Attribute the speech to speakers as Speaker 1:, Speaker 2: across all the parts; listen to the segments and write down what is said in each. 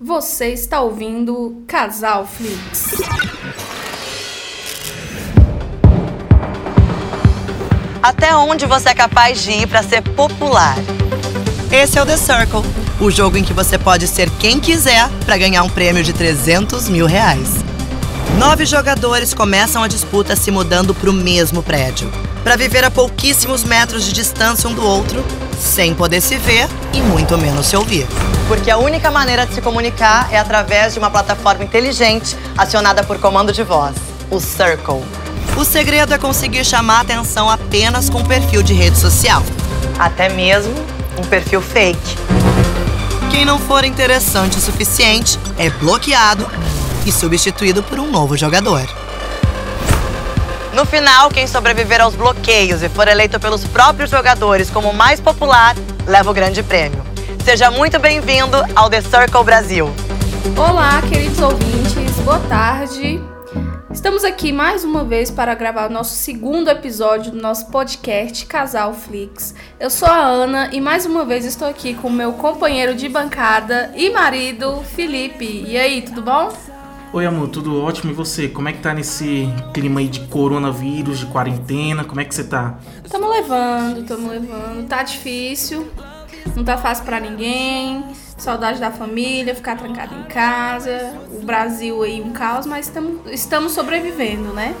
Speaker 1: Você está ouvindo Casal Flix.
Speaker 2: Até onde você é capaz de ir para ser popular? Esse é o The Circle, o jogo em que você pode ser quem quiser para ganhar um prêmio de 300 mil reais. Nove jogadores começam a disputa se mudando para o mesmo prédio, para viver a pouquíssimos metros de distância um do outro, sem poder se ver e muito menos se ouvir. Porque a única maneira de se comunicar é através de uma plataforma inteligente acionada por comando de voz, o Circle. O segredo é conseguir chamar atenção apenas com perfil de rede social. Até mesmo um perfil fake. Quem não for interessante o suficiente é bloqueado e substituído por um novo jogador. No final, quem sobreviver aos bloqueios e for eleito pelos próprios jogadores como o mais popular, leva o grande prêmio. Seja muito bem-vindo ao The Circle Brasil.
Speaker 1: Olá, queridos ouvintes, boa tarde. Estamos aqui mais uma vez para gravar o nosso segundo episódio do nosso podcast Casal Flix. Eu sou a Ana e mais uma vez estou aqui com meu companheiro de bancada e marido, Felipe. E aí, tudo bom?
Speaker 3: Oi, amor, tudo ótimo. E você? Como é que tá nesse clima aí de coronavírus, de quarentena? Como é que você tá?
Speaker 1: Tamo levando, tamo levando. Tá difícil, não tá fácil para ninguém. Saudade da família, ficar trancado em casa. O Brasil aí um caos, mas tamo, estamos sobrevivendo, né?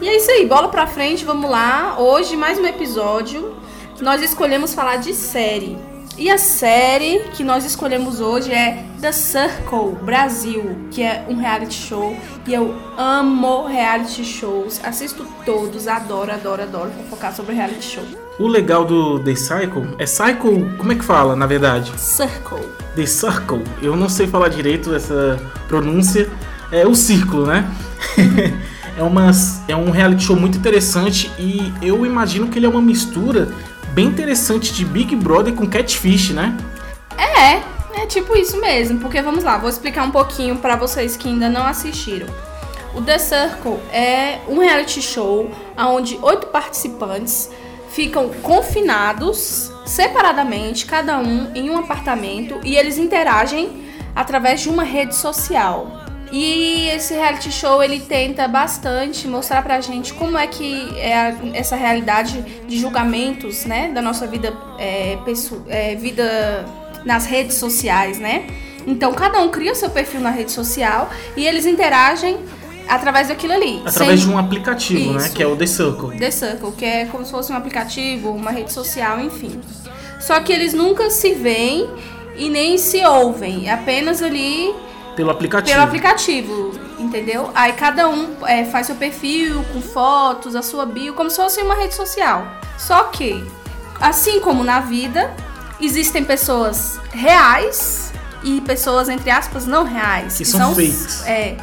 Speaker 1: E é isso aí, bola pra frente, vamos lá. Hoje, mais um episódio. Nós escolhemos falar de série. E a série que nós escolhemos hoje é The Circle Brasil, que é um reality show. E eu amo reality shows, assisto todos, adoro, adoro, adoro focar sobre reality show.
Speaker 3: O legal do The Cycle é Cycle, como é que fala na verdade?
Speaker 1: Circle.
Speaker 3: The Circle, eu não sei falar direito essa pronúncia, é o círculo, né? é, uma, é um reality show muito interessante e eu imagino que ele é uma mistura bem interessante de Big Brother com Catfish, né?
Speaker 1: É, é tipo isso mesmo, porque vamos lá, vou explicar um pouquinho para vocês que ainda não assistiram. O The Circle é um reality show onde oito participantes ficam confinados separadamente, cada um em um apartamento, e eles interagem através de uma rede social. E esse reality show ele tenta bastante mostrar pra gente como é que é a, essa realidade de julgamentos, né, da nossa vida, é, pessoa, é, vida nas redes sociais, né? Então cada um cria seu perfil na rede social e eles interagem através daquilo ali.
Speaker 3: Através sem... de um aplicativo, né? Isso. né? Que é o The Circle.
Speaker 1: The Circle, que é como se fosse um aplicativo, uma rede social, enfim. Só que eles nunca se veem e nem se ouvem. É apenas ali.
Speaker 3: Pelo aplicativo.
Speaker 1: Pelo aplicativo, entendeu? Aí cada um é, faz seu perfil com fotos, a sua bio, como se fosse uma rede social. Só que, assim como na vida, existem pessoas reais e pessoas, entre aspas, não reais.
Speaker 3: Que, que são, são fakes.
Speaker 1: É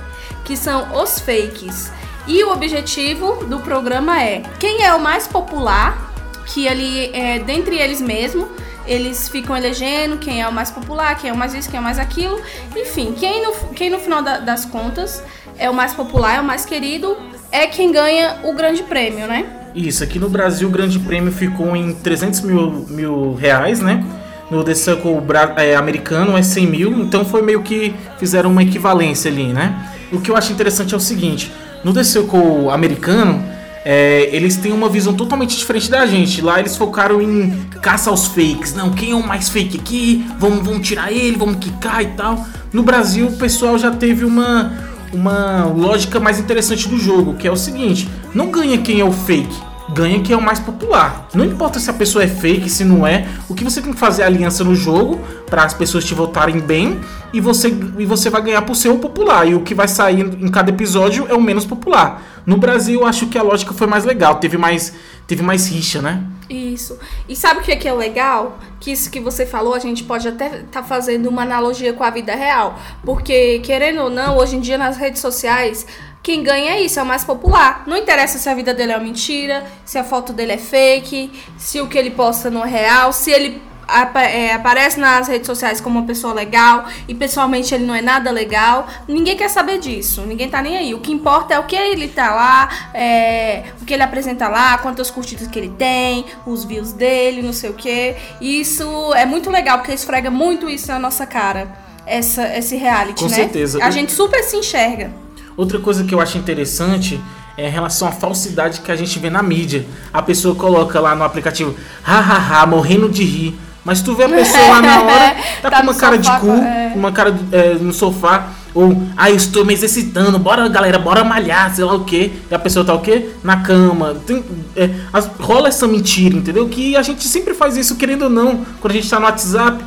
Speaker 1: que são os fakes. E o objetivo do programa é quem é o mais popular, que ali é dentre eles mesmo, eles ficam elegendo quem é o mais popular, quem é o mais isso, quem é o mais aquilo. Enfim, quem no, quem no final da, das contas é o mais popular, é o mais querido, é quem ganha o grande prêmio, né?
Speaker 3: Isso, aqui no Brasil o grande prêmio ficou em 300 mil, mil reais, né? No The Circle é, americano é 100 mil, então foi meio que fizeram uma equivalência ali, né? o que eu acho interessante é o seguinte: no The Circle americano, é, eles têm uma visão totalmente diferente da gente. Lá eles focaram em caça aos fakes. Não, quem é o mais fake aqui? Vamos, vamos tirar ele, vamos quicar e tal. No Brasil, o pessoal já teve uma, uma lógica mais interessante do jogo, que é o seguinte: não ganha quem é o fake ganha quem é o mais popular. Não importa se a pessoa é fake, se não é, o que você tem que fazer é aliança no jogo para as pessoas te votarem bem e você, e você vai ganhar por ser o popular. E o que vai sair em cada episódio é o menos popular. No Brasil, acho que a lógica foi mais legal, teve mais, teve mais rixa, né?
Speaker 1: Isso. E sabe o que é, que é legal? Que isso que você falou, a gente pode até estar tá fazendo uma analogia com a vida real. Porque, querendo ou não, hoje em dia nas redes sociais quem ganha é isso, é o mais popular. Não interessa se a vida dele é uma mentira, se a foto dele é fake, se o que ele posta não é real, se ele aparece nas redes sociais como uma pessoa legal e pessoalmente ele não é nada legal. Ninguém quer saber disso, ninguém tá nem aí. O que importa é o que ele tá lá, é, o que ele apresenta lá, quantas curtidas que ele tem, os views dele, não sei o que. Isso é muito legal porque esfrega muito isso na nossa cara. essa, esse reality,
Speaker 3: Com
Speaker 1: né?
Speaker 3: certeza.
Speaker 1: A gente super se enxerga.
Speaker 3: Outra coisa que eu acho interessante é em relação à falsidade que a gente vê na mídia. A pessoa coloca lá no aplicativo, hahaha, morrendo de rir. Mas tu vê a pessoa lá na hora, tá,
Speaker 1: Tá
Speaker 3: com uma cara
Speaker 1: sofá,
Speaker 3: de cu,
Speaker 1: é.
Speaker 3: uma cara é, no sofá, ou, ah, eu estou me exercitando, bora galera, bora malhar, sei lá o quê. E a pessoa tá o quê? Na cama. Tem, é, as- rola essa mentira, entendeu? Que a gente sempre faz isso, querendo ou não, quando a gente tá no WhatsApp.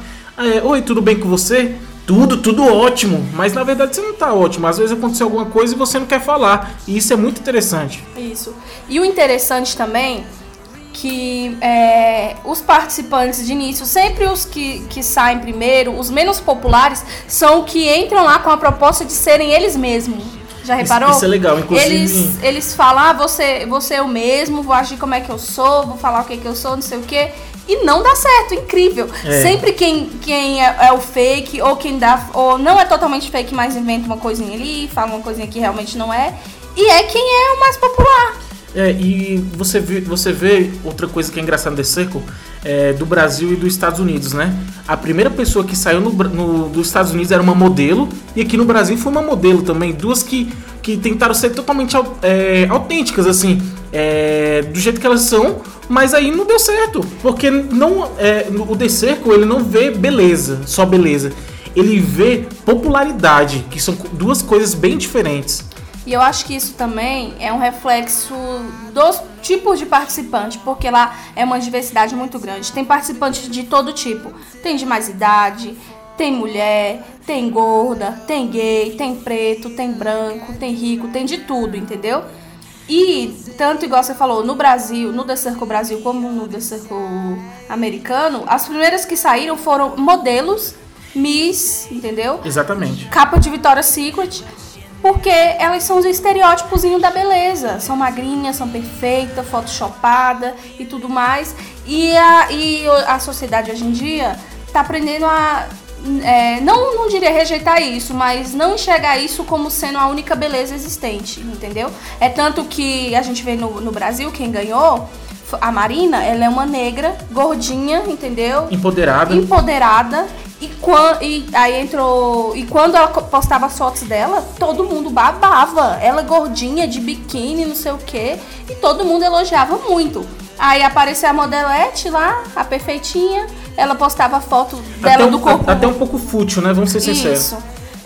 Speaker 3: Oi, tudo bem com você? Tudo, tudo ótimo. Mas na verdade você não tá ótimo. Às vezes aconteceu alguma coisa e você não quer falar. E isso é muito interessante.
Speaker 1: Isso. E o interessante também que é, os participantes de início, sempre os que, que saem primeiro, os menos populares, são os que entram lá com a proposta de serem eles mesmos. Já
Speaker 3: Isso-
Speaker 1: reparou?
Speaker 3: isso é legal, inclusive-
Speaker 1: Eles, eles falam, ah, você, você é eu mesmo, vou agir como é que eu sou, vou falar o que, que eu sou, não sei o quê. E não dá certo, incrível.
Speaker 3: É.
Speaker 1: Sempre quem, quem é, é o fake, ou quem dá. Ou não é totalmente fake, mas inventa uma coisinha ali, fala uma coisinha que realmente não é. E é quem é o mais popular.
Speaker 3: É, e você vê, você vê outra coisa que é engraçada The Circle, é, do Brasil e dos Estados Unidos, né? A primeira pessoa que saiu no, no- dos Estados Unidos era uma modelo, e aqui no Brasil foi uma modelo também. Duas que, que tentaram ser totalmente é, autênticas, assim, é, do jeito que elas são, mas aí não deu certo. Porque não, é, o The Circle, ele não vê beleza, só beleza. Ele vê popularidade, que são duas coisas bem diferentes.
Speaker 1: E eu acho que isso também é um reflexo dos tipos de participante, porque lá é uma diversidade muito grande. Tem participantes de todo tipo. Tem de mais idade, tem mulher, tem gorda, tem gay, tem preto, tem branco, tem rico, tem de tudo, entendeu? E tanto igual você falou, no Brasil, no The Circle Brasil como no The Circle americano, as primeiras que saíram foram modelos, Miss, entendeu?
Speaker 3: Exatamente.
Speaker 1: capa de Victoria's Secret, porque elas são os estereótipos da beleza. São magrinhas, são perfeitas, photoshopada e tudo mais. E a, e a sociedade hoje em dia tá aprendendo a. é, não, não diria rejeitar isso, mas não enxergar isso como sendo a única beleza existente, entendeu? É tanto que a gente vê no, no Brasil, quem ganhou, a Marina, ela é uma negra, gordinha, entendeu?
Speaker 3: Empoderada.
Speaker 1: empoderada e, quan, e aí entrou e quando ela postava as fotos dela todo mundo babava ela gordinha de biquíni não sei o que e todo mundo elogiava muito aí apareceu a modelete lá a perfeitinha ela postava foto dela
Speaker 3: um,
Speaker 1: do corpo
Speaker 3: até um pouco fútil, né? Vamos ser sinceros.
Speaker 1: isso.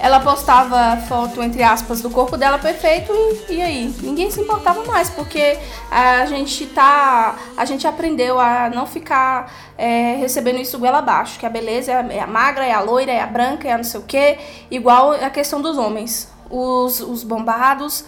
Speaker 1: Ela postava foto, entre aspas, do corpo dela perfeito e, e aí? Ninguém se importava mais, porque a gente tá. A gente aprendeu a não ficar é, recebendo isso goela abaixo, que a beleza é a, magra, é a loira, é a branca, é a não sei o quê, igual a questão dos homens. Os, os bombados,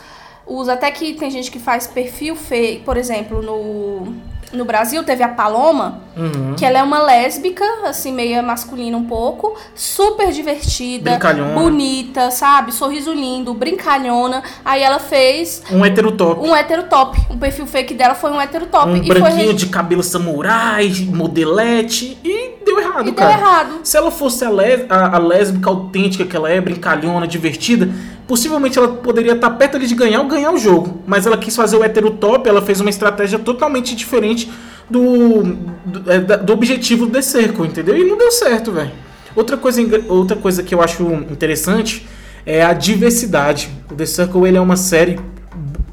Speaker 1: os até que tem gente que faz perfil feio, por exemplo, no. No Brasil teve a Paloma,
Speaker 3: Uhum.
Speaker 1: que ela é uma lésbica, assim, meio masculina um pouco, super divertida, bonita, sabe? Sorriso lindo, brincalhona. Aí ela fez
Speaker 3: Um heterotop.
Speaker 1: um hétero top. O perfil fake dela foi um hétero top.
Speaker 3: Um
Speaker 1: e foi
Speaker 3: branquinho
Speaker 1: re-
Speaker 3: de cabelo samurai, modelete. E deu errado,
Speaker 1: E deu
Speaker 3: cara.
Speaker 1: errado.
Speaker 3: Se ela fosse a, lés- a- a lésbica autêntica que ela é, brincalhona, divertida, possivelmente ela poderia estar perto ali de ganhar ou ganhar o jogo. Mas ela quis fazer o heterotop, ela fez uma estratégia totalmente diferente do, do, é, do objetivo do The Circle, entendeu? E não deu certo, velho. Outra coisa, outra coisa que eu acho interessante é a diversidade. O The Circle ele é uma série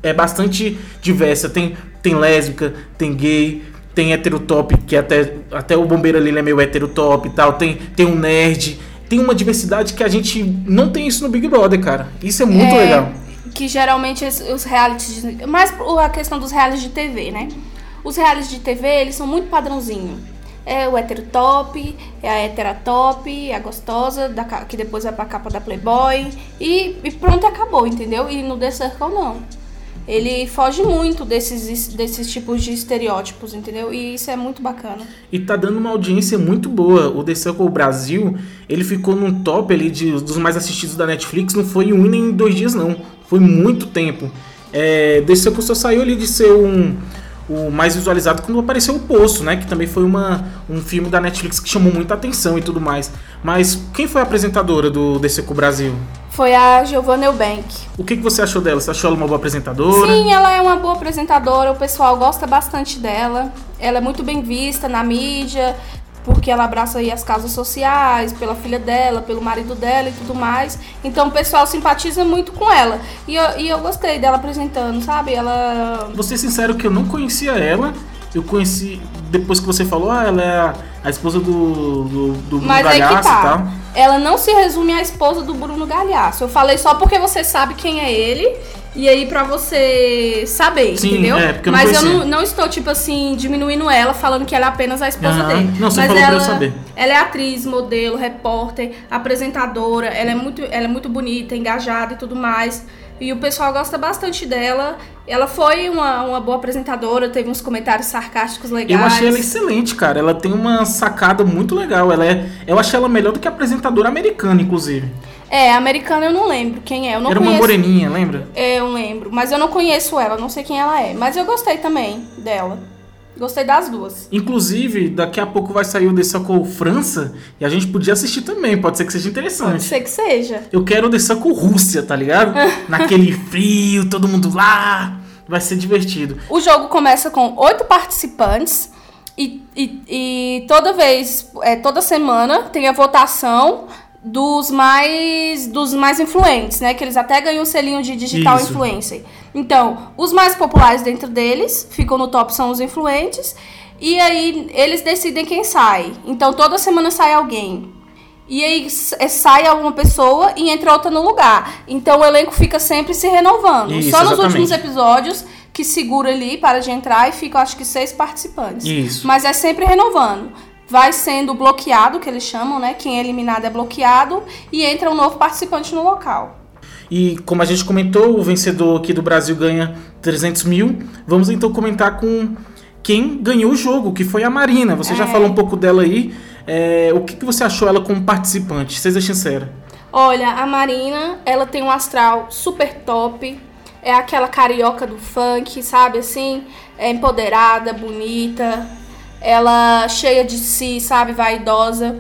Speaker 3: é bastante diversa. Tem, tem lésbica, tem gay, tem heterotop, que até, até o bombeiro ali é meio heterotop e tal. Tem, tem um nerd. Tem uma diversidade que a gente não tem isso no Big Brother, cara. Isso é muito
Speaker 1: É,
Speaker 3: legal.
Speaker 1: Que geralmente os- realities. Mais a questão dos realities de TV, né? Os realities de TV, eles são muito padrãozinho. É o hétero top, é a hétera top, é a gostosa, da que depois vai pra capa da Playboy. E, e pronto, acabou, entendeu? E no The Circle não. Ele foge muito desses, desses tipos de estereótipos, entendeu? E isso é muito bacana.
Speaker 3: E tá dando uma audiência muito boa. O The Circle Brasil, ele ficou num top ali de, dos mais assistidos da Netflix. Não foi um nem em dois dias, não. Foi muito tempo. É, The Circle só saiu ali de ser um, o mais visualizado quando apareceu o Poço, né? Que também foi uma, um filme da Netflix que chamou muita atenção e tudo mais. Mas quem foi a apresentadora do Circle Brasil?
Speaker 1: Foi a Giovanna Eubank.
Speaker 3: O que, que você achou dela? Você achou ela uma boa apresentadora?
Speaker 1: Sim, ela é uma boa apresentadora, o pessoal gosta bastante dela. Ela é muito bem vista na mídia, porque ela abraça aí as causas sociais, pela filha dela, pelo marido dela e tudo mais. Então o pessoal simpatiza muito com ela. E eu, e eu gostei dela apresentando, sabe? Ela.
Speaker 3: Vou ser sincero que eu não conhecia ela. Eu conheci, depois que você falou, ah, ela é a, esposa do, do, do
Speaker 1: Mas
Speaker 3: Galhaço e
Speaker 1: tá.
Speaker 3: tal.
Speaker 1: Ela não se resume à esposa do Bruno Galhaço. Eu falei só porque você sabe quem é ele. E aí pra você saber,
Speaker 3: Sim,
Speaker 1: entendeu?
Speaker 3: é, porque eu não
Speaker 1: Mas eu não, não estou, tipo assim, diminuindo ela, falando que ela é apenas a esposa
Speaker 3: Aham.
Speaker 1: dele.
Speaker 3: Não, você
Speaker 1: Mas
Speaker 3: falou pra eu
Speaker 1: ela,
Speaker 3: saber.
Speaker 1: ela é atriz, modelo, repórter, apresentadora, ela é muito, ela é muito bonita, engajada e tudo mais. E o pessoal gosta bastante dela. Ela foi uma, uma boa apresentadora, teve uns comentários sarcásticos legais.
Speaker 3: Eu achei ela excelente, cara. Ela tem uma sacada muito legal. Ela é, eu achei ela melhor do que a apresentadora americana, inclusive.
Speaker 1: É, americana eu não lembro quem é. Eu não
Speaker 3: Era uma
Speaker 1: conheço.
Speaker 3: moreninha, lembra?
Speaker 1: É, eu lembro. Mas eu não conheço ela, não sei quem ela é. Mas eu gostei também dela. Gostei das duas.
Speaker 3: Inclusive, daqui a pouco vai sair o The Circle França e a gente podia assistir também. Pode ser que seja
Speaker 1: Pode
Speaker 3: interessante.
Speaker 1: ser que seja.
Speaker 3: Eu quero o The Circle Rússia, tá ligado? Naquele frio, todo mundo lá. Vai ser divertido.
Speaker 1: O jogo começa com oito participantes. E, e, e toda vez, é, toda semana, tem a votação dos mais dos mais influentes, né? Que eles até ganham o selinho de digital
Speaker 3: Isso.
Speaker 1: influencer. Então, os mais populares dentro deles, ficam no top, são os influentes. E aí, eles decidem quem sai. Então, toda semana sai alguém. E aí é, sai alguma pessoa e entra outra no lugar. Então o elenco fica sempre se renovando.
Speaker 3: Isso,
Speaker 1: Só nos
Speaker 3: exatamente.
Speaker 1: últimos episódios que segura ali, para de entrar e ficam acho que seis participantes.
Speaker 3: Isso.
Speaker 1: Mas é sempre renovando. Vai sendo bloqueado, que eles chamam, né? Quem é eliminado é bloqueado e entra um novo participante no local.
Speaker 3: E como a gente comentou, o vencedor aqui do Brasil ganha 300 mil. Vamos então comentar com quem ganhou o jogo, que foi a Marina. Você já
Speaker 1: É.
Speaker 3: falou um pouco dela aí. É, o que, que você achou ela como participante? Seja sincera.
Speaker 1: Olha, a Marina, ela tem um astral super top. É aquela carioca do funk, sabe assim? É empoderada, bonita. Ela cheia de si, sabe? Vaidosa.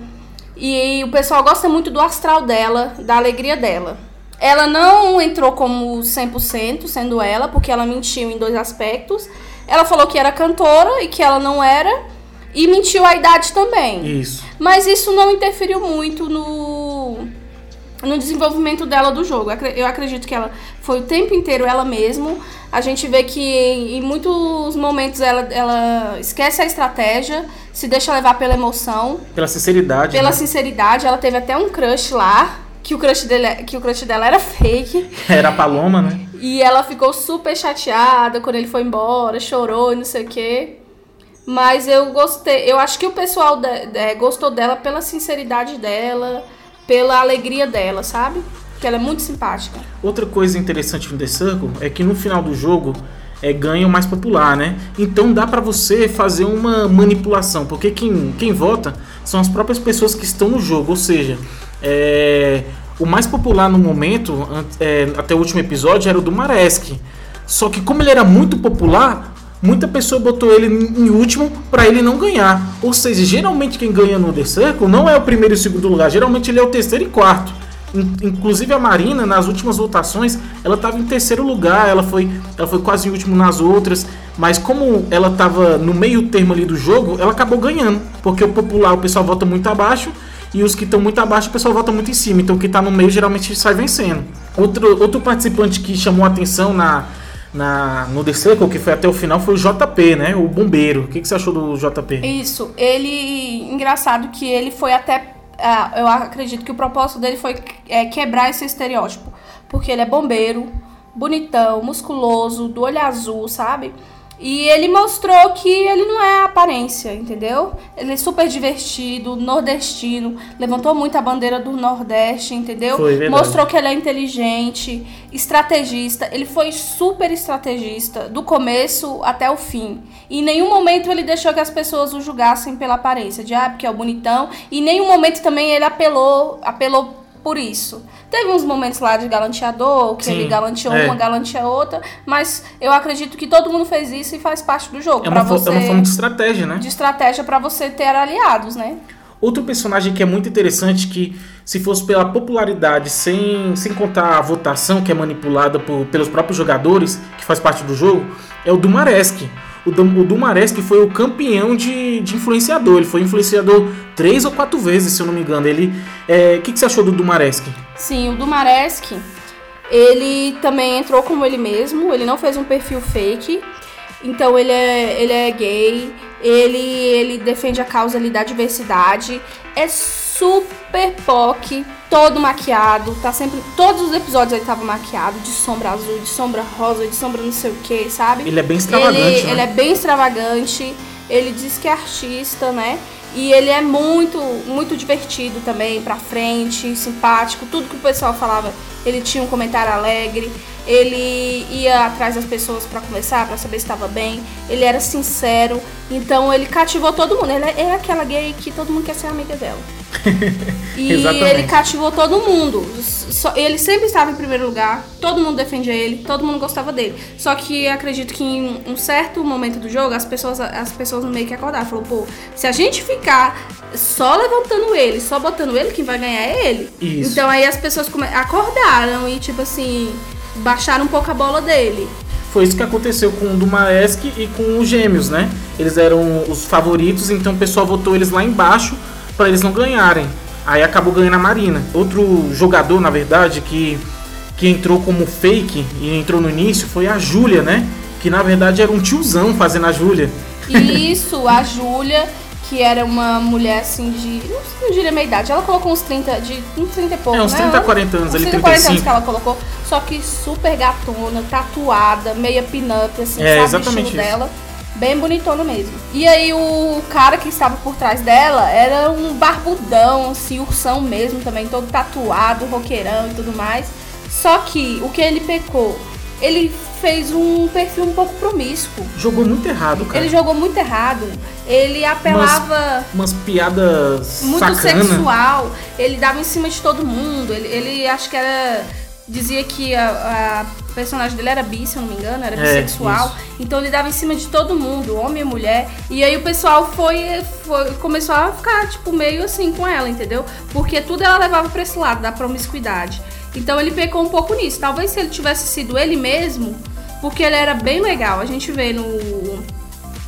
Speaker 1: E o pessoal gosta muito do astral dela, da alegria dela. Ela não entrou como 100%, sendo ela, porque ela mentiu em dois aspectos. Ela falou que era cantora e que ela não era. E mentiu a idade também.
Speaker 3: Isso.
Speaker 1: Mas isso não interferiu muito no, no desenvolvimento dela do jogo. Eu acredito que ela foi o tempo inteiro ela mesma. A gente vê que em muitos momentos ela, ela esquece a estratégia, se deixa levar pela emoção,
Speaker 3: Pela sinceridade.
Speaker 1: pela
Speaker 3: né?
Speaker 1: sinceridade. Ela teve até um crush lá, que o crush, dele, que o crush dela era fake.
Speaker 3: Era a Paloma, né?
Speaker 1: E ela ficou super chateada quando ele foi embora, chorou e não sei o quê. Mas eu gostei, eu acho que o pessoal da- é, gostou dela pela sinceridade dela, pela alegria dela, sabe? Que ela é muito simpática.
Speaker 3: Outra coisa interessante no The Circle é que no final do jogo é ganha o mais popular, né? Então dá pra você fazer uma manipulação, porque quem, quem vota são as próprias pessoas que estão no jogo, ou seja, é, o mais popular no momento, é, até o último episódio, era o do Maresk. Só que como ele era muito popular, muita pessoa botou ele em último pra ele não ganhar. Ou seja, geralmente quem ganha no The Circle não é o primeiro e o segundo lugar, geralmente ele é o terceiro e quarto. In- Inclusive a Marina, nas últimas votações, ela estava em terceiro lugar, ela foi, ela foi quase em último nas outras, mas como ela estava no meio termo ali do jogo, ela acabou ganhando, porque o popular o pessoal vota muito abaixo e os que estão muito abaixo o pessoal vota muito em cima, então o que está no meio geralmente sai vencendo. Outro, outro participante que chamou atenção na, na, no The Circle, que foi até o final, foi o JP, né? O bombeiro. O que, que você achou do JP?
Speaker 1: Isso, ele. Engraçado que ele foi até. ah, eu acredito que o propósito dele foi é, quebrar esse estereótipo. Porque ele é bombeiro, bonitão, musculoso, do olho azul, sabe? E ele mostrou que ele não é a aparência, entendeu? Ele é super divertido, nordestino, levantou muito a bandeira do Nordeste, entendeu?
Speaker 3: Foi.
Speaker 1: Mostrou que ele é inteligente, estrategista. Ele foi super estrategista, do começo até o fim. E em nenhum momento ele deixou que as pessoas o julgassem pela aparência, de ah, porque é o bonitão. E em nenhum momento também ele apelou, apelou por isso. Teve uns momentos lá de galanteador, que
Speaker 3: Sim,
Speaker 1: ele galanteou
Speaker 3: é.
Speaker 1: uma, galanteou outra, mas eu acredito que todo mundo fez isso e faz parte do jogo.
Speaker 3: É uma,
Speaker 1: você,
Speaker 3: é uma forma de estratégia, né?
Speaker 1: de estratégia para você ter aliados, né?
Speaker 3: Outro personagem que é muito interessante, que se fosse pela popularidade, sem, sem contar a votação que é manipulada por- pelos próprios jogadores, que faz parte do jogo, é o Dumaresk. O, o Dumaresque foi o campeão de, de influenciador. Ele foi influenciador três ou quatro vezes, se eu não me engano. Ele, é, o que, que você achou do Dumaresque?
Speaker 1: Sim, o Dumaresque, ele também entrou como ele mesmo. Ele não fez um perfil fake. Então ele é, ele é gay, ele, ele defende a causa ali da diversidade, é super POC, todo maquiado, tá sempre. Todos os episódios ele tava maquiado, de sombra azul, de sombra rosa, de sombra não sei o que, sabe?
Speaker 3: Ele é bem extravagante.
Speaker 1: Ele,
Speaker 3: né?
Speaker 1: ele é bem extravagante, ele diz que é artista, né? E ele é muito, muito divertido também, pra frente, simpático. Tudo que o pessoal falava, ele tinha um comentário alegre. Ele ia atrás das pessoas para conversar, para saber se estava bem. Ele era sincero. Então ele cativou todo mundo. Ele é aquela gay que todo mundo quer ser amiga dela. e ele cativou todo mundo. Ele sempre estava em primeiro lugar, todo mundo defendia ele, todo mundo gostava dele. Só que acredito que em um certo momento do jogo, as pessoas, as pessoas meio que acordaram. Falou, pô, se a gente ficar só levantando ele, só botando ele, quem vai ganhar é ele.
Speaker 3: Isso.
Speaker 1: Então aí as pessoas acordaram e tipo assim, baixaram um pouco a bola dele.
Speaker 3: Foi isso que aconteceu com o Dumaresque e com os Gêmeos, né? Eles eram os favoritos, então o pessoal votou eles lá embaixo para eles não ganharem. Aí acabou ganhando a Marina. Outro jogador, na verdade, que, que entrou como fake e entrou no início foi a Júlia, né? Que na verdade era um tiozão fazendo a Júlia.
Speaker 1: Isso, a Júlia, que era uma mulher assim de. Não diria meia idade. Ela colocou uns 30, de uns 30 e pouco.
Speaker 3: É, uns 30
Speaker 1: né?
Speaker 3: 40 anos
Speaker 1: uns
Speaker 3: ali,
Speaker 1: 30, 40 anos que ela colocou. Só que super gatona, tatuada, meia pin-up, assim,
Speaker 3: é,
Speaker 1: sabe? O estilo dela. Bem bonitona mesmo. E aí o cara que estava por trás dela era um barbudão, assim, ursão mesmo também, todo tatuado, roqueirão e tudo mais. Só que o que ele pecou? Ele fez um perfil um pouco promíscuo.
Speaker 3: Jogou muito errado, cara.
Speaker 1: Ele jogou muito errado. Ele apelava.
Speaker 3: Umas, umas piadas.
Speaker 1: Muito
Speaker 3: sacana.
Speaker 1: sexual. Ele dava em cima de todo mundo. Ele, ele acho que era dizia que a, a, personagem dele era bi, se eu não me engano, era
Speaker 3: É,
Speaker 1: bissexual.
Speaker 3: isso.
Speaker 1: então ele dava em cima de todo mundo, homem e mulher. E aí o pessoal foi, foi começou a ficar tipo meio assim com ela, entendeu? Porque tudo ela levava para esse lado da promiscuidade. Então ele pecou um pouco nisso. Talvez se ele tivesse sido ele mesmo, porque ele era bem legal. A gente vê no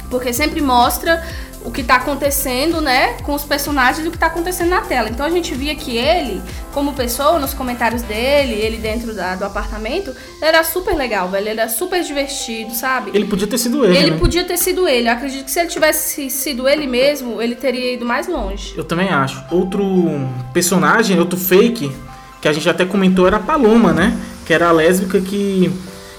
Speaker 1: porque sempre mostra o que tá acontecendo, né, com os personagens e o que tá acontecendo na tela. Então a gente via que ele, como pessoa, nos comentários dele, ele dentro da- do apartamento, era super legal, velho. Ele era super divertido, sabe?
Speaker 3: Ele podia ter sido ele.
Speaker 1: Ele
Speaker 3: né?
Speaker 1: podia ter sido ele. Eu acredito que se ele tivesse sido ele mesmo, ele teria ido mais longe.
Speaker 3: Eu também acho. Outro personagem, outro fake, que a gente até comentou, era a Paloma, né? Que era a lésbica que,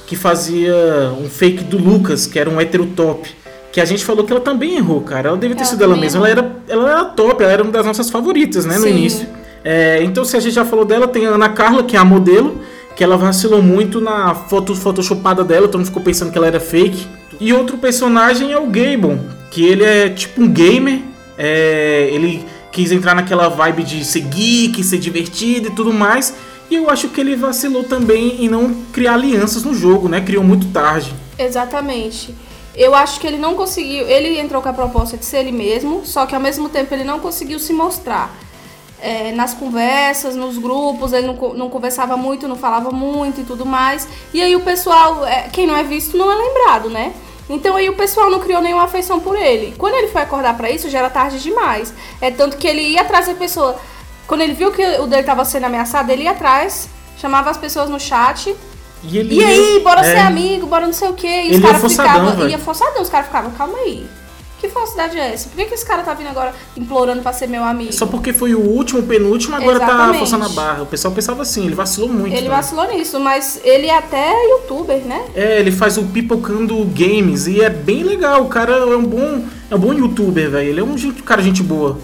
Speaker 3: que fazia um fake do Lucas, que era um hétero top. Que a gente falou que ela também errou, cara. Ela deve ter
Speaker 1: Ela
Speaker 3: sido ela mesma. Ela era, ela era top, ela era uma das nossas favoritas, né? No
Speaker 1: Sim.
Speaker 3: início. É, então, se a gente já falou dela, tem a Ana Carla, que é a modelo, que ela vacilou muito na foto photoshopada dela, todo mundo ficou pensando que ela era fake. E outro personagem é o Gable, que ele é tipo um gamer. é, ele quis entrar naquela vibe de ser geek, ser divertido e tudo mais. E eu acho que ele vacilou também em não criar alianças no jogo, né? Criou muito tarde.
Speaker 1: Exatamente. Eu acho que ele não conseguiu. Ele entrou com a proposta de ser ele mesmo, só que ao mesmo tempo ele não conseguiu se mostrar. É, nas conversas, nos grupos, ele não, não conversava muito, não falava muito e tudo mais. E aí o pessoal, é, quem não é visto não é lembrado, né? Então aí o pessoal não criou nenhuma afeição por ele. Quando ele foi acordar pra isso, já era tarde demais. É tanto que ele ia atrás da pessoa. Quando ele viu que o dele tava sendo ameaçado, ele ia atrás, chamava as pessoas no chat
Speaker 3: E, ele
Speaker 1: e aí, bora
Speaker 3: é,
Speaker 1: ser amigo, bora não sei o quê. E os
Speaker 3: ia
Speaker 1: caras ficavam. Ia forçadão, os caras ficavam, calma aí. Que falsidade é essa? Por que, que esse cara tá vindo agora implorando pra ser meu amigo?
Speaker 3: Só porque foi o último, penúltimo, agora tá
Speaker 1: Exatamente.
Speaker 3: forçando a barra. O pessoal pensava assim, ele vacilou muito.
Speaker 1: Ele
Speaker 3: né?
Speaker 1: vacilou nisso, mas ele é até youtuber, né?
Speaker 3: É, ele faz o Pipocando Games e é bem legal. O cara é um bom, é um bom youtuber, velho. Ele é um cara gente boa.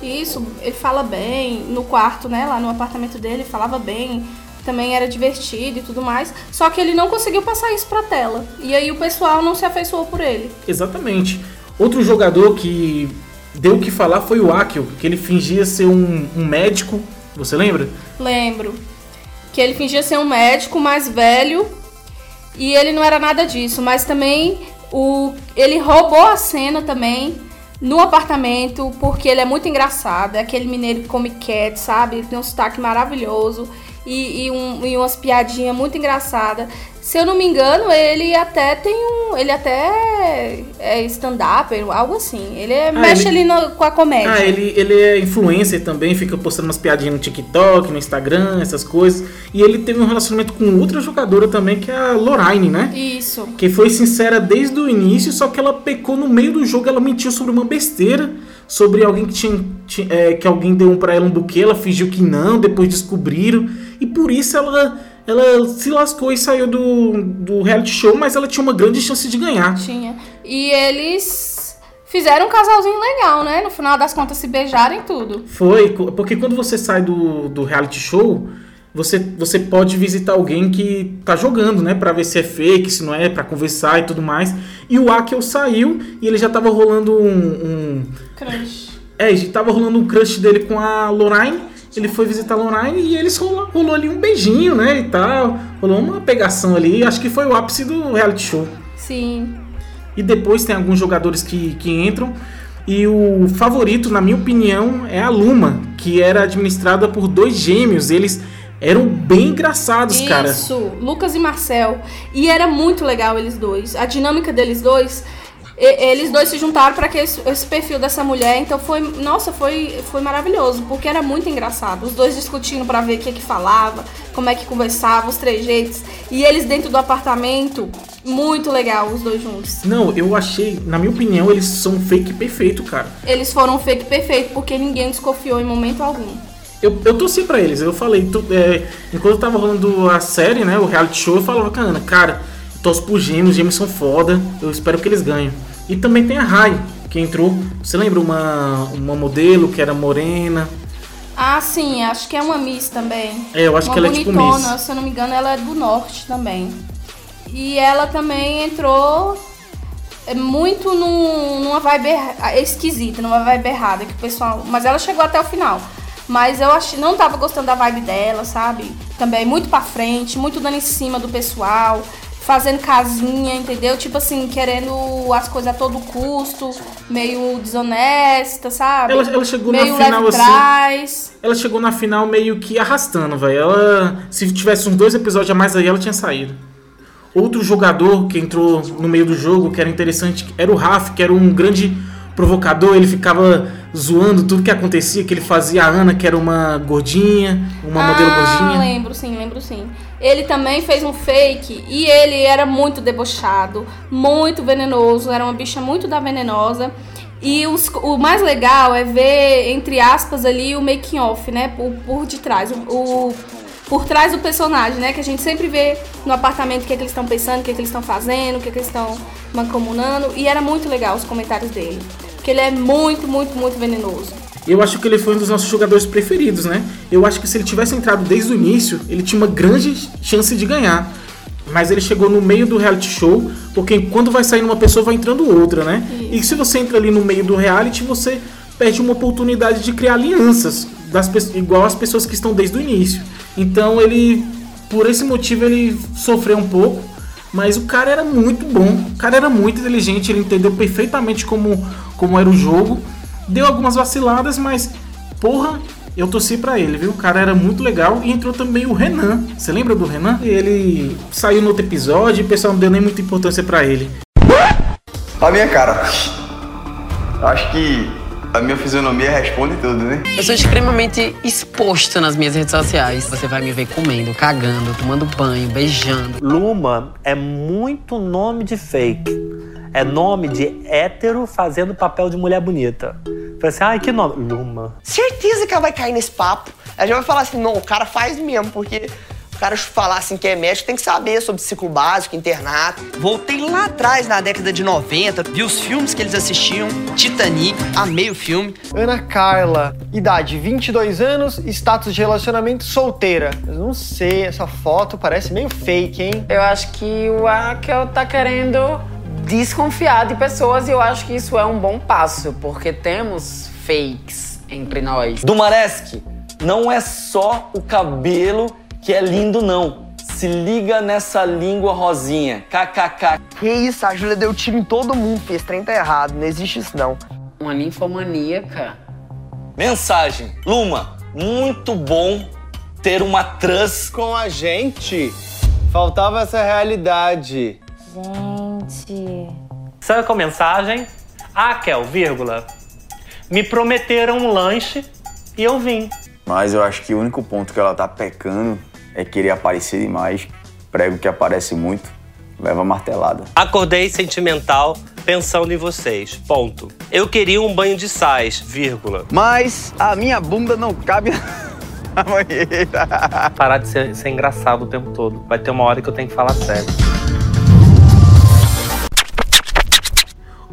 Speaker 1: Isso, ele fala bem no quarto, né? Lá no apartamento dele, falava bem. Também era divertido e tudo mais. Só que ele não conseguiu passar isso pra tela. E aí o pessoal não se afeiçoou por ele.
Speaker 3: Exatamente. Outro jogador que deu o que falar foi o Akio, que ele fingia ser um, um médico. Você lembra?
Speaker 1: Lembro. Que ele fingia ser um médico mais velho e ele não era nada disso, mas também o ele roubou a cena também no apartamento porque ele é muito engraçado, é aquele mineiro que come cat, sabe? Ele tem um sotaque maravilhoso e, e, um, e umas piadinhas muito engraçadas. Se eu não me engano, ele até tem um. Ele até é stand-up, algo assim. Ele é, ah, mexe ele, ali no, com a comédia.
Speaker 3: Ah, ele, ele é influencer também, fica postando umas piadinhas no TikTok, no Instagram, essas coisas. E ele teve um relacionamento com outra jogadora também, que é a Lorraine, né?
Speaker 1: Isso.
Speaker 3: Que foi sincera desde o início, só que ela pecou no meio do jogo, ela mentiu sobre uma besteira sobre alguém que tinha, tinha é, que alguém deu para ela um buquê, ela fingiu que não, depois descobriram e por isso ela ela se lascou e saiu do, do reality show, mas ela tinha uma grande chance de ganhar.
Speaker 1: Tinha. E eles fizeram um casalzinho legal, né? No final das contas, se beijarem tudo.
Speaker 3: Foi, porque quando você sai do, do reality show, você, você pode visitar alguém que tá jogando, né? Pra ver se é fake, se não é, para conversar e tudo mais. E o Akel saiu e ele já tava rolando um. um...
Speaker 1: Crush.
Speaker 3: É, já tava rolando um crush dele com a Lorraine ele foi visitar a Lorraine e eles rolou, rolou ali um beijinho, né, e tal. Rolou uma pegação ali, acho que foi o ápice do reality show.
Speaker 1: Sim.
Speaker 3: E depois tem alguns jogadores que, que entram. E o favorito, na minha opinião, é a Luma, que era administrada por dois gêmeos. Eles eram bem engraçados,
Speaker 1: Isso,
Speaker 3: cara.
Speaker 1: Isso, Lucas e Marcel. E era muito legal eles dois. A dinâmica deles dois eles dois se juntaram para que esse, esse, perfil dessa mulher, então foi, nossa, foi, foi maravilhoso, porque era muito engraçado. Os dois discutindo para ver o que que falava, como é que conversava, os trejeitos, e eles dentro do apartamento, muito legal os dois juntos.
Speaker 3: Não, eu achei, na minha opinião, eles são fake perfeito, cara.
Speaker 1: Eles foram fake perfeito porque ninguém desconfiou em momento algum.
Speaker 3: Eu, eu torci pra eles, eu falei, tu, é, enquanto eu tava rolando a série, né, o reality show, eu falava, cara, cara torço pro Gêmeos, os Gêmeos são foda, eu espero que eles ganhem. E também tem a Rai, que entrou. Você lembra uma, uma modelo que era morena?
Speaker 1: Ah, sim, acho que é uma Miss também.
Speaker 3: É, eu acho
Speaker 1: uma
Speaker 3: que ela bonitona, é tipo Miss.
Speaker 1: Se eu não me engano, ela é do norte também. E ela também entrou é, muito num, numa vibe esquisita, numa vibe errada, que o pessoal. Mas ela chegou até o final. Mas eu achei, não tava gostando da vibe dela, sabe? Também muito pra frente, muito dando em cima do pessoal fazendo casinha, entendeu? Tipo assim, querendo as coisas a todo custo, meio desonesta, sabe?
Speaker 3: Ela, ela chegou meio na final assim. Trás. Ela chegou na final meio que arrastando, velho. Ela, se tivesse uns dois episódios a mais aí, ela tinha saído. Outro jogador que entrou no meio do jogo, que era interessante, era o Raf, que era um grande provocador, ele ficava zoando tudo que acontecia, que ele fazia a Ana, que era uma gordinha, uma
Speaker 1: ah,
Speaker 3: modelo gordinha.
Speaker 1: lembro sim, lembro sim. Ele também fez um fake e ele era muito debochado, muito venenoso, era uma bicha muito da venenosa. E os, o mais legal é ver, entre aspas, ali o making off, né? Por, por detrás. O, o, por trás do personagem, né? Que a gente sempre vê no apartamento o que, é que eles estão pensando, o que, é que eles estão fazendo, o que, é que eles estão mancomunando. E era muito legal os comentários dele. Porque ele é muito, muito, muito venenoso.
Speaker 3: Eu acho que ele foi um dos nossos jogadores preferidos, né? Eu acho que se ele tivesse entrado desde o início, ele tinha uma grande chance de ganhar. Mas ele chegou no meio do reality show, porque quando vai saindo uma pessoa, vai entrando outra, né? E se você entra ali no meio do reality, você perde uma oportunidade de criar alianças, das, igual as pessoas que estão desde o início. Então ele, por esse motivo, ele sofreu um pouco. Mas o cara era muito bom, o cara era muito inteligente, ele entendeu perfeitamente como, como era o jogo. Deu algumas vaciladas, mas porra, eu torci para ele, viu? O cara era muito legal. E entrou também o Renan. Você lembra do Renan? Ele saiu no outro episódio e o pessoal não deu nem muita importância para ele.
Speaker 4: A minha cara. Acho que a minha fisionomia responde tudo, né?
Speaker 5: Eu sou extremamente exposto nas minhas redes sociais. Você vai me ver comendo, cagando, tomando banho, beijando.
Speaker 6: Luma é muito nome de fake é nome de hétero fazendo papel de mulher bonita. Falei assim, ai, que nome? Luma.
Speaker 7: Certeza que ela vai cair nesse papo. Ela já vai falar assim, não, o cara faz mesmo, porque o cara falar assim que é médico tem que saber sobre ciclo básico, internato. Voltei lá atrás, na década de 90, vi os filmes que eles assistiam, Titanic, amei o filme.
Speaker 8: Ana Carla, idade 22 anos, status de relacionamento solteira. Eu não sei, essa foto parece meio fake, hein?
Speaker 9: Eu acho que o Akel tá querendo desconfiar de pessoas e eu acho que isso é um bom passo, porque temos fakes entre nós.
Speaker 10: Dumaresque, não é só o cabelo que é lindo, não. Se liga nessa língua rosinha. KKK.
Speaker 7: Que isso, a Júlia deu tiro em todo mundo, fez trem tá errado, não existe isso não.
Speaker 9: Uma ninfomaníaca.
Speaker 10: Mensagem. Luma, muito bom ter uma trans
Speaker 8: com a gente. Faltava essa realidade.
Speaker 11: Gente.
Speaker 6: Sabe qual mensagem? Ah, Kel, vírgula. Me prometeram um lanche e eu vim.
Speaker 4: Mas eu acho que o único ponto que ela tá pecando é querer aparecer demais. Prego que aparece muito, leva martelada.
Speaker 12: Acordei sentimental pensando em vocês. Ponto. Eu queria um banho de sais, vírgula.
Speaker 4: Mas a minha bunda não cabe na banheira.
Speaker 6: Parar de ser, ser engraçado o tempo todo. Vai ter uma hora que eu tenho que falar sério.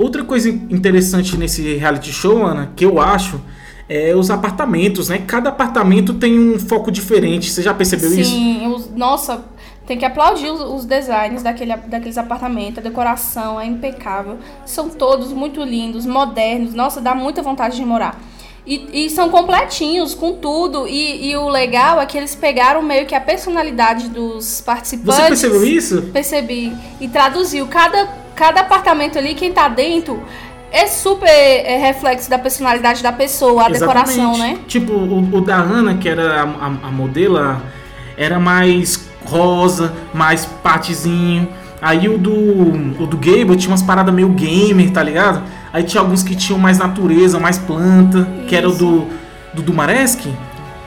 Speaker 3: Outra coisa interessante nesse reality show, Ana, que eu acho, é os apartamentos, né? Cada apartamento tem um foco diferente. Você já percebeu isso?
Speaker 1: Sim, os- nossa, tem que aplaudir os, os designs daquele, daqueles apartamentos. A decoração é impecável. São todos muito lindos, modernos. Nossa, dá muita vontade de morar. E, e são completinhos, com tudo. E, e o legal é que eles pegaram meio que a personalidade dos participantes.
Speaker 3: Você percebeu isso?
Speaker 1: Percebi. E traduziu. Cada, cada apartamento ali, quem tá dentro, é super é, reflexo da personalidade da pessoa, a decoração,
Speaker 3: Exatamente.
Speaker 1: né?
Speaker 3: Tipo, o, o da Ana, que era a, a, a modelo, era mais rosa, mais patezinho. Aí o do, o do Gable tinha umas paradas meio gamer, tá ligado? Aí tinha alguns que tinham mais natureza, mais planta, que era o do, do Dumaresque.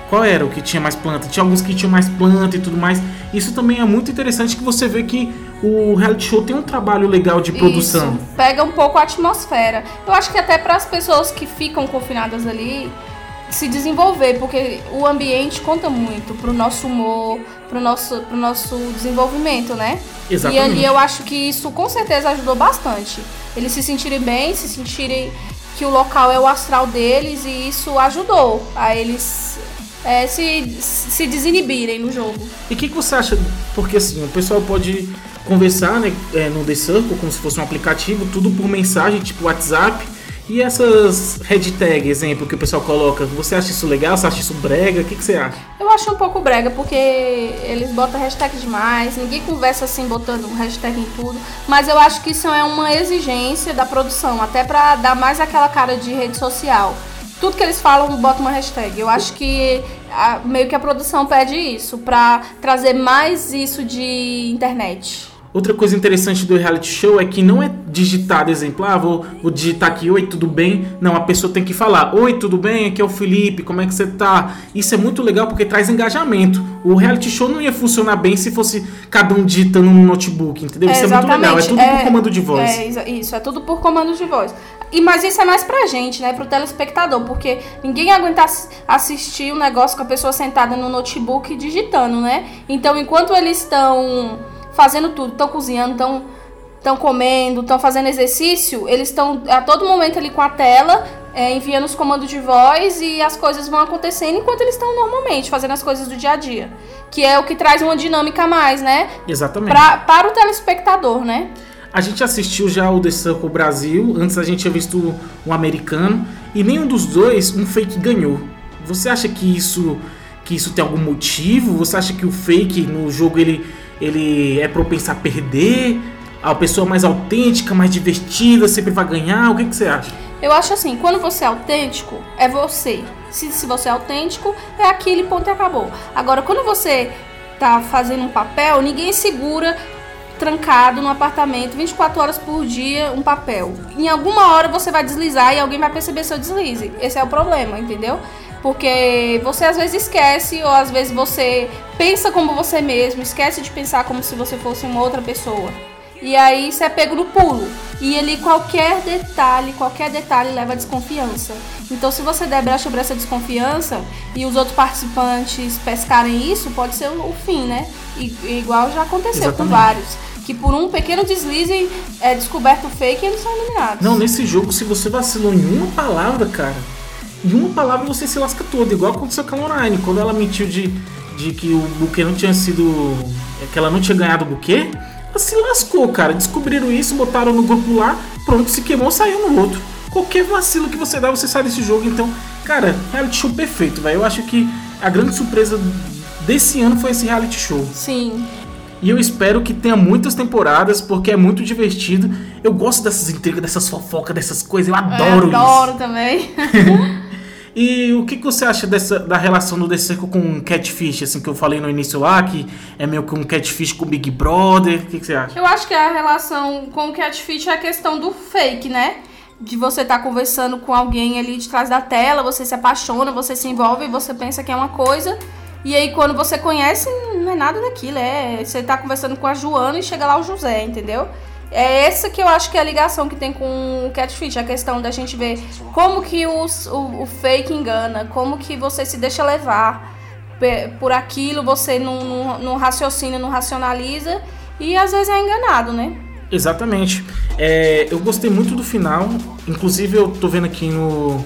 Speaker 3: Qual era o que tinha mais planta? Tinha alguns que tinham mais planta e tudo mais. Isso também é muito interessante que você vê que o reality show tem um trabalho legal de produção.
Speaker 1: Isso, pega um pouco a atmosfera. Eu acho que até para as pessoas que ficam confinadas ali se desenvolver, porque o ambiente conta muito pro nosso humor, pro nosso, pro nosso desenvolvimento, né?
Speaker 3: Exatamente.
Speaker 1: E ali eu acho que isso com certeza ajudou bastante. Eles se sentirem bem, se sentirem que o local é o astral deles e isso ajudou a eles é, se, se desinibirem no jogo.
Speaker 3: E o que, que você acha? Porque assim, o pessoal pode conversar né, é, no The Circle como se fosse um aplicativo, tudo por mensagem, tipo WhatsApp. E essas hashtag, exemplo, que o pessoal coloca, você acha isso legal? Você acha isso brega? O que, que você acha?
Speaker 1: Eu acho um pouco brega, porque eles botam hashtag demais, ninguém conversa assim botando hashtag em tudo. Mas eu acho que isso é uma exigência da produção, até pra dar mais aquela cara de rede social. Tudo que eles falam, bota uma hashtag. Eu acho que a- meio que a produção pede isso, pra trazer mais isso de internet.
Speaker 3: Outra coisa interessante do reality show é que não é digitado, exemplo, ah, vou, vou digitar aqui, oi, tudo bem? Não, a pessoa tem que falar, oi, tudo bem? Aqui é o Felipe, como é que você tá? Isso é muito legal porque traz engajamento. O reality show não ia funcionar bem se fosse cada um digitando no notebook, entendeu? Isso é muito legal, é tudo por comando de voz.
Speaker 1: É, isso, é tudo por comando de voz. E, mas isso é mais pra gente, né? Pro telespectador, porque ninguém aguenta ass- assistir o negócio com a pessoa sentada no notebook digitando, né? Então, enquanto eles estão fazendo tudo, estão cozinhando, estão estão comendo, estão fazendo exercício, eles estão a todo momento ali com a tela, é, enviando os comandos de voz e as coisas vão acontecendo enquanto eles estão normalmente fazendo as coisas do dia a dia. Que é o que traz uma dinâmica a mais, né?
Speaker 3: Exatamente.
Speaker 1: Pra, para o telespectador, né?
Speaker 3: A gente assistiu já o The Circle Brasil, antes a gente tinha visto um americano, e nenhum dos dois um fake ganhou. Você acha que isso que isso tem algum motivo? Você acha que o fake no jogo ele, ele é propenso a perder? A pessoa mais autêntica, mais divertida, sempre vai ganhar? O que, que você acha?
Speaker 1: Eu acho assim, quando você é autêntico, é você. Se, se você é autêntico, é aquele ponto e acabou. Agora, quando você tá fazendo um papel, ninguém segura trancado no apartamento 24 horas por dia um papel. Em alguma hora você vai deslizar e alguém vai perceber seu deslize. Esse é o problema, entendeu? Porque você às vezes esquece, ou às vezes você pensa como você mesmo, esquece de pensar como se você fosse uma outra pessoa. E aí você é pego no pulo. E ali qualquer detalhe, qualquer detalhe leva a desconfiança. Então se você der brecha sobre essa desconfiança e os outros participantes pescarem isso, pode ser o fim, né? E, igual já aconteceu com
Speaker 3: Exatamente.
Speaker 1: vários. Que por um pequeno deslize é descoberto o fake e eles são eliminados.
Speaker 3: Não, nesse jogo, se você vacilou em uma palavra, cara, em uma palavra você se lasca todo, igual aconteceu com a Lorraine, quando ela mentiu de, de que o buquê não tinha sido. que ela não tinha ganhado o buquê, se lascou, cara. Descobriram isso, botaram no grupo lá, pronto, se queimou, saiu no outro. Qualquer vacilo que você dá, você sai desse jogo. Então, cara, reality show perfeito, velho. Eu acho que a grande surpresa desse ano foi esse reality show.
Speaker 1: Sim.
Speaker 3: E eu espero que tenha muitas temporadas, porque é muito divertido. Eu gosto dessas intrigas, dessas fofocas, dessas coisas. Eu adoro
Speaker 1: eu
Speaker 3: isso.
Speaker 1: adoro também.
Speaker 3: E o que, que você acha dessa, da relação do The com Catfish, assim, que eu falei no início lá, que é meio que um Catfish com Big Brother, o que, que você acha?
Speaker 1: Eu acho que a relação com o catfish é a questão do fake, né? De você estar conversando com alguém ali de trás da tela, você se apaixona, você se envolve, você pensa que é uma coisa. E aí quando você conhece, não é nada daquilo. É, você tá conversando com a Joana e chega lá o José, entendeu? É essa que eu acho que é a ligação que tem com o catfish, a questão da gente ver como que os, o, o fake engana, como que você se deixa levar por aquilo, você não, não, não raciocina, não racionaliza e às vezes é enganado, né?
Speaker 3: Exatamente. É, eu gostei muito do final. Inclusive eu tô vendo aqui no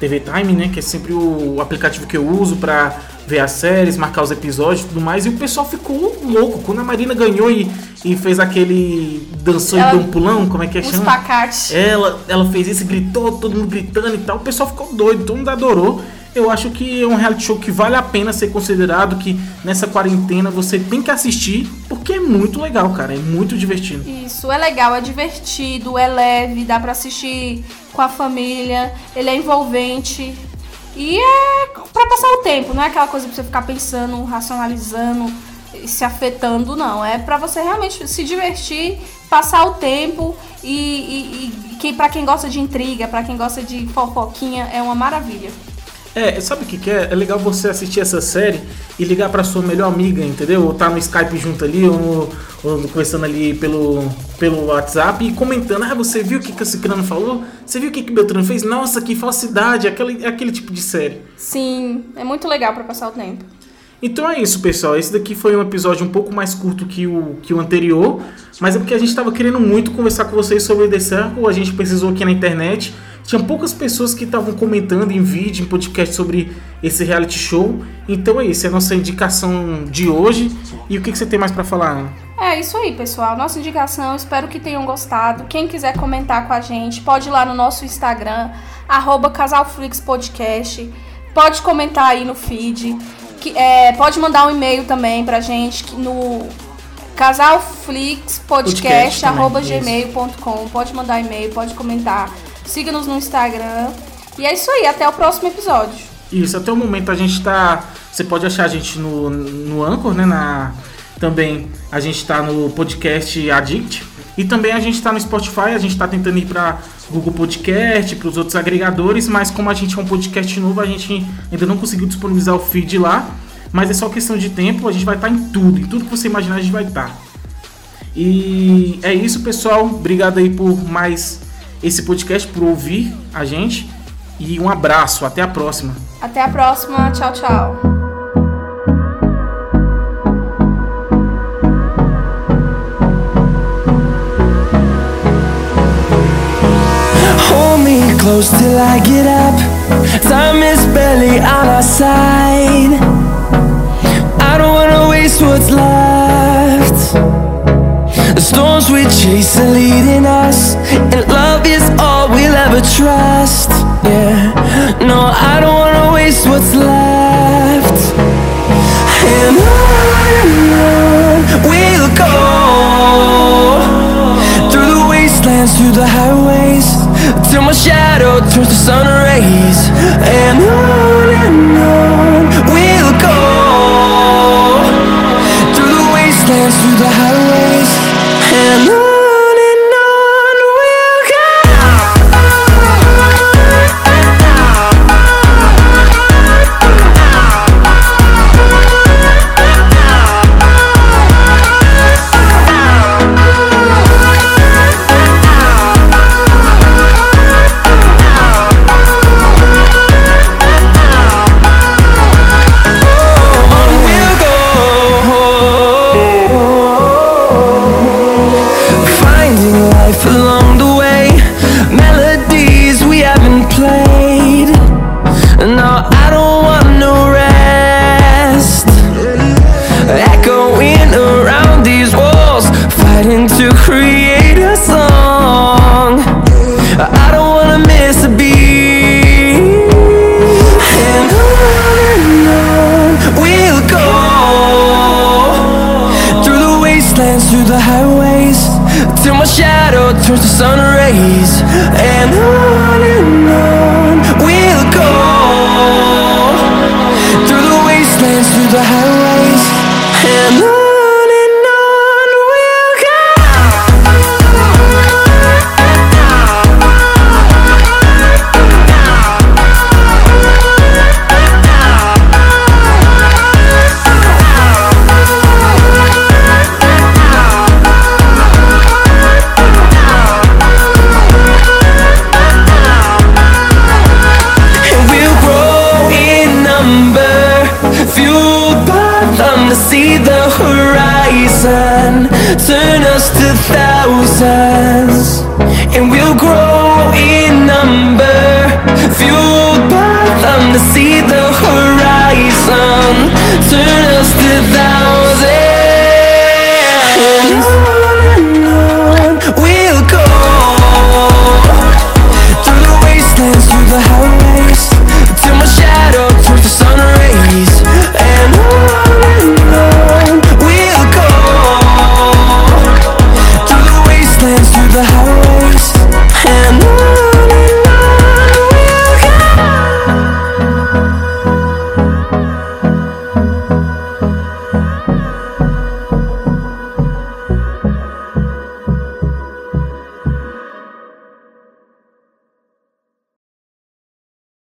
Speaker 3: TV Time, né? Que é sempre o aplicativo que eu uso pra ver as séries, marcar os episódios e tudo mais. E o pessoal ficou louco. Quando a Marina ganhou e, e fez aquele. dançou
Speaker 1: Ela-
Speaker 3: e deu um pulão, como é que é chama?
Speaker 1: pacates.
Speaker 3: Ela, ela fez isso, gritou, todo mundo gritando e tal. O pessoal ficou doido, todo mundo adorou. Eu acho que é um reality show que vale a pena ser considerado, que nessa quarentena você tem que assistir, porque é muito legal, cara. É muito divertido.
Speaker 1: Isso, é legal, é divertido, é leve, dá pra assistir com a família, ele é envolvente. E é pra passar o tempo, não é aquela coisa pra você ficar pensando, racionalizando, e se afetando, não. É pra você realmente se divertir, passar o tempo e, e, e que para quem gosta de intriga, pra quem gosta de fofoquinha, é uma maravilha.
Speaker 3: É, sabe o que, que é? É legal você assistir essa série e ligar pra sua melhor amiga, entendeu? Ou tá no Skype junto ali, ou, no- ou conversando ali pelo, pelo WhatsApp e comentando: Ah, você viu o que, que o Ciclano falou? Você viu o que, que o Beltrano fez? Nossa, que falsidade! Aquele, aquele tipo de série.
Speaker 1: Sim, é muito legal pra passar o tempo.
Speaker 3: Então é isso, pessoal. Esse daqui foi um episódio um pouco mais curto que o, que o anterior, mas é porque a gente estava querendo muito conversar com vocês sobre The Circle. A gente precisou aqui na internet. Tinha poucas pessoas que estavam comentando em vídeo, em podcast sobre esse reality show. Então é isso, é a nossa indicação de hoje. E o que, que você tem mais para falar, Ana?
Speaker 1: É isso aí, pessoal. Nossa indicação, espero que tenham gostado. Quem quiser comentar com a gente, pode ir lá no nosso Instagram, arroba casalflixpodcast. Pode comentar aí no feed. Que, é, pode mandar um e-mail também pra gente no casalflixpodcast.gmail.com. Pode mandar e-mail, pode comentar. Siga-nos no Instagram. E é isso aí, até o próximo episódio.
Speaker 3: Isso, até o momento a gente tá. Você pode achar a gente no, no Anchor, né? Na, também a gente tá no podcast Addict. E também a gente tá no Spotify, a gente tá tentando ir pra Google Podcast, pros outros agregadores, mas como a gente é um podcast novo, a gente ainda não conseguiu disponibilizar o feed lá. Mas é só questão de tempo, a gente vai estar em tudo, em tudo que você imaginar a gente vai estar. E é isso, pessoal. Obrigado aí por mais esse podcast, por ouvir a gente. E um abraço, até a próxima.
Speaker 1: Até a próxima. Tchau, tchau.
Speaker 13: Hold me close till I get up. Time is barely on our side. I don't wanna waste what's left. Storms we chase are leading us, and love is all we'll ever trust. Yeah, no, I don't wanna waste what's left. And on we'll go through the wastelands, through the highways, till my shadow turns to sun rays. And on and on